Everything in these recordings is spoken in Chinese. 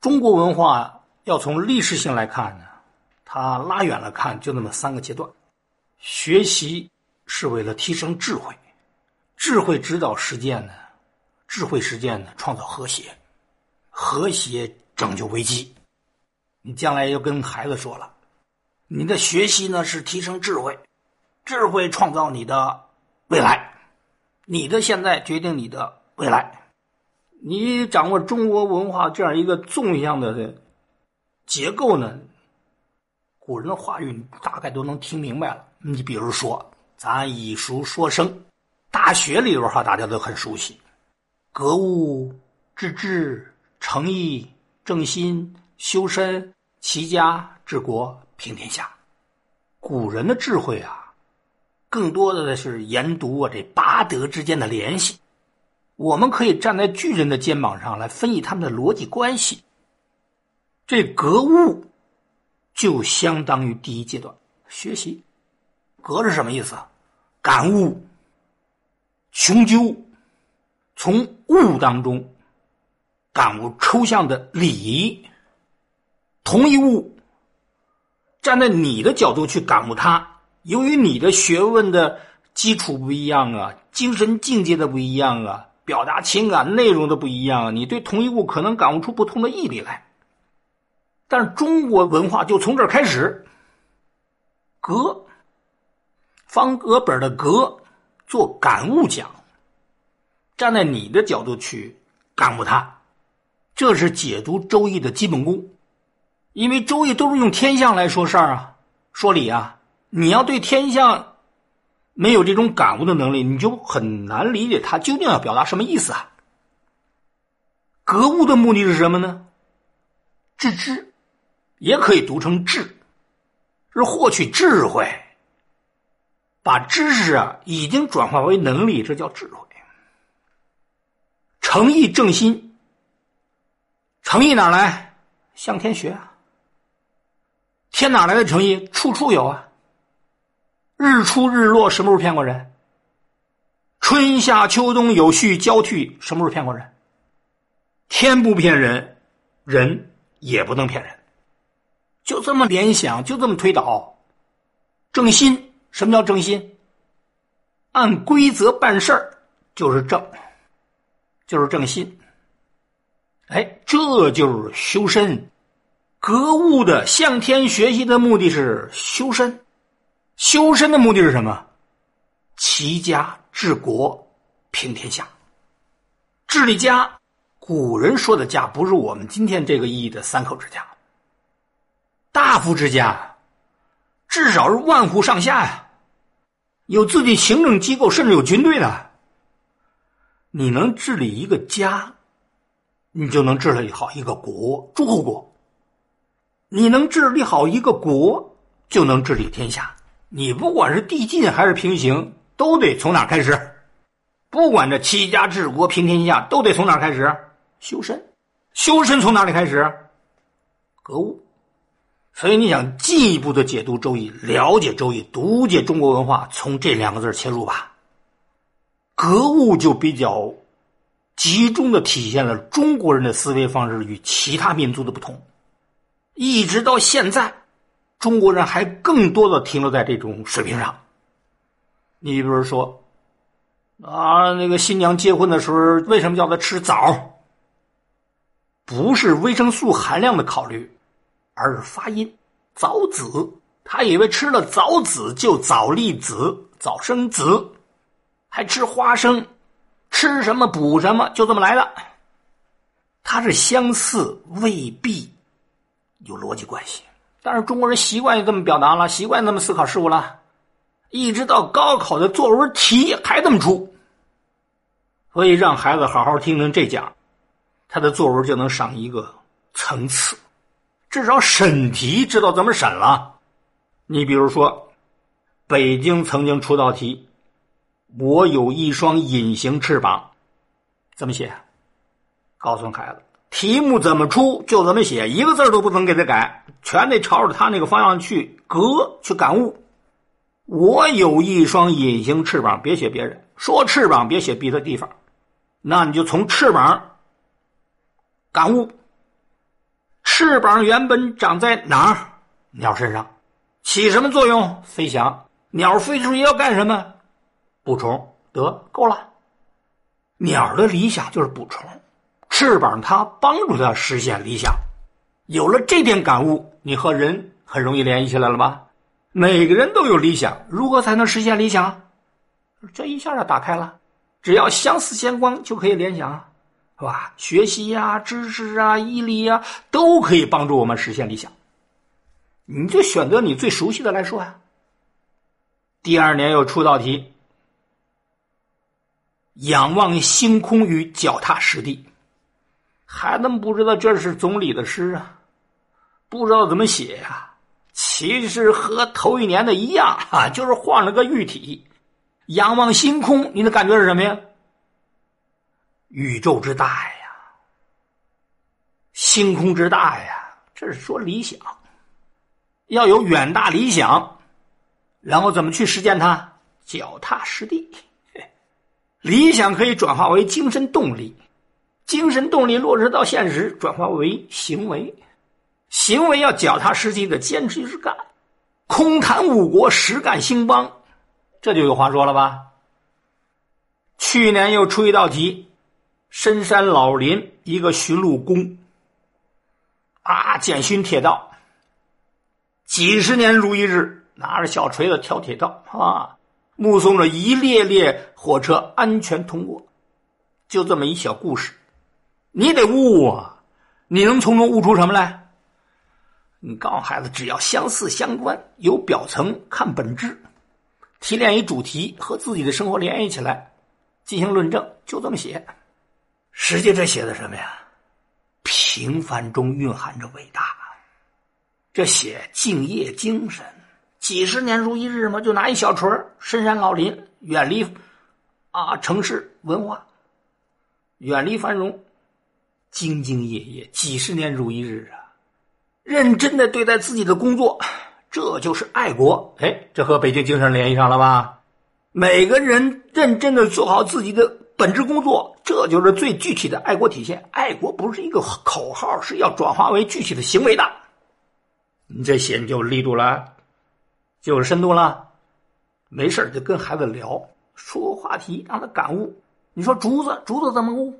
中国文化要从历史性来看呢，它拉远了看就那么三个阶段：学习是为了提升智慧，智慧指导实践呢，智慧实践呢创造和谐，和谐拯救危机。你将来要跟孩子说了，你的学习呢是提升智慧，智慧创造你的未来，你的现在决定你的未来。你掌握中国文化这样一个纵向的结构呢，古人的话语你大概都能听明白了。你比如说，咱以书说生，大学里边哈大家都很熟悉，格物致知、诚意正心、修身齐家治国平天下。古人的智慧啊，更多的是研读啊这八德之间的联系。我们可以站在巨人的肩膀上来分析他们的逻辑关系。这格物就相当于第一阶段学习。格是什么意思？感悟、穷究，从物当中感悟抽象的理。同一物，站在你的角度去感悟它，由于你的学问的基础不一样啊，精神境界的不一样啊。表达情感内容的不一样，你对同一物可能感悟出不同的意义来。但是中国文化就从这儿开始，格，方格本的格做感悟讲，站在你的角度去感悟它，这是解读《周易》的基本功。因为《周易》都是用天象来说事儿啊，说理啊，你要对天象。没有这种感悟的能力，你就很难理解他究竟要表达什么意思啊。格物的目的是什么呢？致知，也可以读成智，是获取智慧，把知识啊已经转化为能力，这叫智慧。诚意正心，诚意哪来？向天学啊。天哪来的诚意？处处有啊。日出日落什么时候骗过人？春夏秋冬有序交替什么时候骗过人？天不骗人，人也不能骗人。就这么联想，就这么推导。正心，什么叫正心？按规则办事儿就是正，就是正心。哎，这就是修身。格物的向天学习的目的是修身。修身的目的是什么？齐家治国平天下。治理家，古人说的家不是我们今天这个意义的三口之家。大夫之家，至少是万户上下呀，有自己行政机构，甚至有军队的。你能治理一个家，你就能治理好一个国，诸侯国。你能治理好一个国，就能治理天下。你不管是递进还是平行，都得从哪开始？不管这齐家治国平天下，都得从哪开始？修身，修身从哪里开始？格物。所以你想进一步的解读《周易》，了解《周易》，读解中国文化，从这两个字切入吧。格物就比较集中的体现了中国人的思维方式与其他民族的不同，一直到现在。中国人还更多的停留在这种水平上。你比如说，啊，那个新娘结婚的时候，为什么叫她吃枣？不是维生素含量的考虑，而是发音枣子。他以为吃了枣子就早立子、早生子，还吃花生，吃什么补什么，就这么来的。它是相似，未必有逻辑关系。但是中国人习惯于这么表达了，习惯这么思考事物了，一直到高考的作文题还这么出，所以让孩子好好听听这讲，他的作文就能上一个层次，至少审题知道怎么审了。你比如说，北京曾经出道题，我有一双隐形翅膀，怎么写？告诉孩子。题目怎么出就怎么写，一个字都不能给他改，全得朝着他那个方向去格去感悟。我有一双隐形翅膀，别写别人说翅膀，别写别的地方，那你就从翅膀感悟。翅膀原本长在哪儿？鸟身上，起什么作用？飞翔。鸟飞出去要干什么？捕虫。得够了。鸟的理想就是捕虫，翅膀它帮助它实现理想。有了这点感悟，你和人很容易联系起来了吧？每个人都有理想，如何才能实现理想？这一下就打开了，只要相似相关就可以联想，是吧？学习呀、知识啊、毅力呀，都可以帮助我们实现理想。你就选择你最熟悉的来说呀。第二年又出道题，仰望星空与脚踏实地，孩子们不知道这是总理的诗啊，不知道怎么写呀。其实和头一年的一样啊，就是换了个喻体。仰望星空，你的感觉是什么呀？宇宙之大呀，星空之大呀，这是说理想，要有远大理想，然后怎么去实践它？脚踏实地。理想可以转化为精神动力，精神动力落实到现实，转化为行为，行为要脚踏实地的坚持去干，空谈误国，实干兴邦。这就有话说了吧？去年又出一道题，深山老林一个巡路工，啊，检巡铁道，几十年如一日，拿着小锤子挑铁道啊，目送着一列列火车安全通过，就这么一小故事，你得悟啊！你能从中悟出什么来？你告诉孩子，只要相似相关，有表层看本质。提炼一主题和自己的生活联系起来，进行论证，就这么写。实际这写的什么呀？平凡中蕴含着伟大。这写敬业精神，几十年如一日嘛，就拿一小锤深山老林，远离啊城市文化，远离繁荣，兢兢业业，几十年如一日啊，认真的对待自己的工作。这就是爱国，哎，这和北京精神联系上了吧？每个人认真的做好自己的本职工作，这就是最具体的爱国体现。爱国不是一个口号，是要转化为具体的行为的。你这写你就力度了，就有深度了。没事就跟孩子聊，说话题，让他感悟。你说竹子，竹子怎么悟？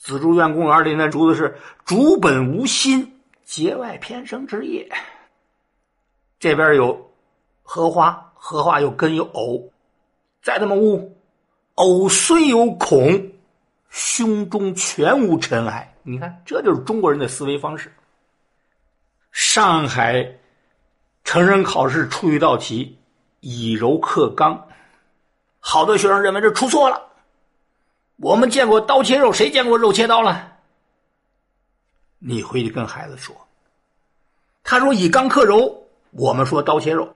紫竹院公园里那竹子是竹本无心，节外偏生之叶。这边有荷花，荷花有根有藕，再这么悟，藕虽有孔，胸中全无尘埃。你看，这就是中国人的思维方式。上海成人考试出一道题，以柔克刚，好多学生认为这出错了。我们见过刀切肉，谁见过肉切刀了？你回去跟孩子说，他说以刚克柔。我们说刀切肉，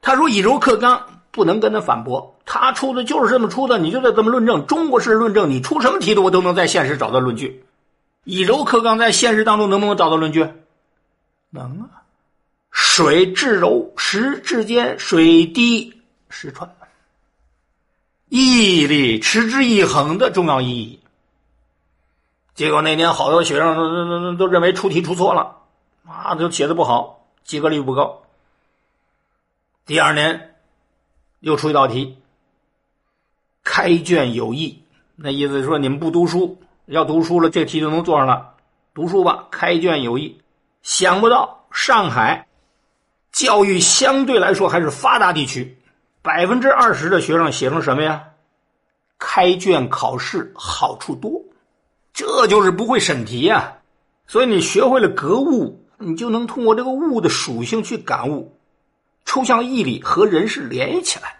他说以柔克刚，不能跟他反驳。他出的就是这么出的，你就得这么论证。中国式论证，你出什么题的，我都能在现实找到论据。以柔克刚，在现实当中能不能找到论据？能啊。水至柔，石至坚，水滴石穿。毅力，持之以恒的重要意义。结果那年好多学生都都都都认为出题出错了，啊，都写的不好，及格率不高。第二年，又出一道题。开卷有益，那意思是说你们不读书，要读书了，这题就能做上了。读书吧，开卷有益。想不到上海教育相对来说还是发达地区，百分之二十的学生写成什么呀？开卷考试好处多，这就是不会审题呀。所以你学会了格物，你就能通过这个物的属性去感悟。抽象义理和人事联系起来。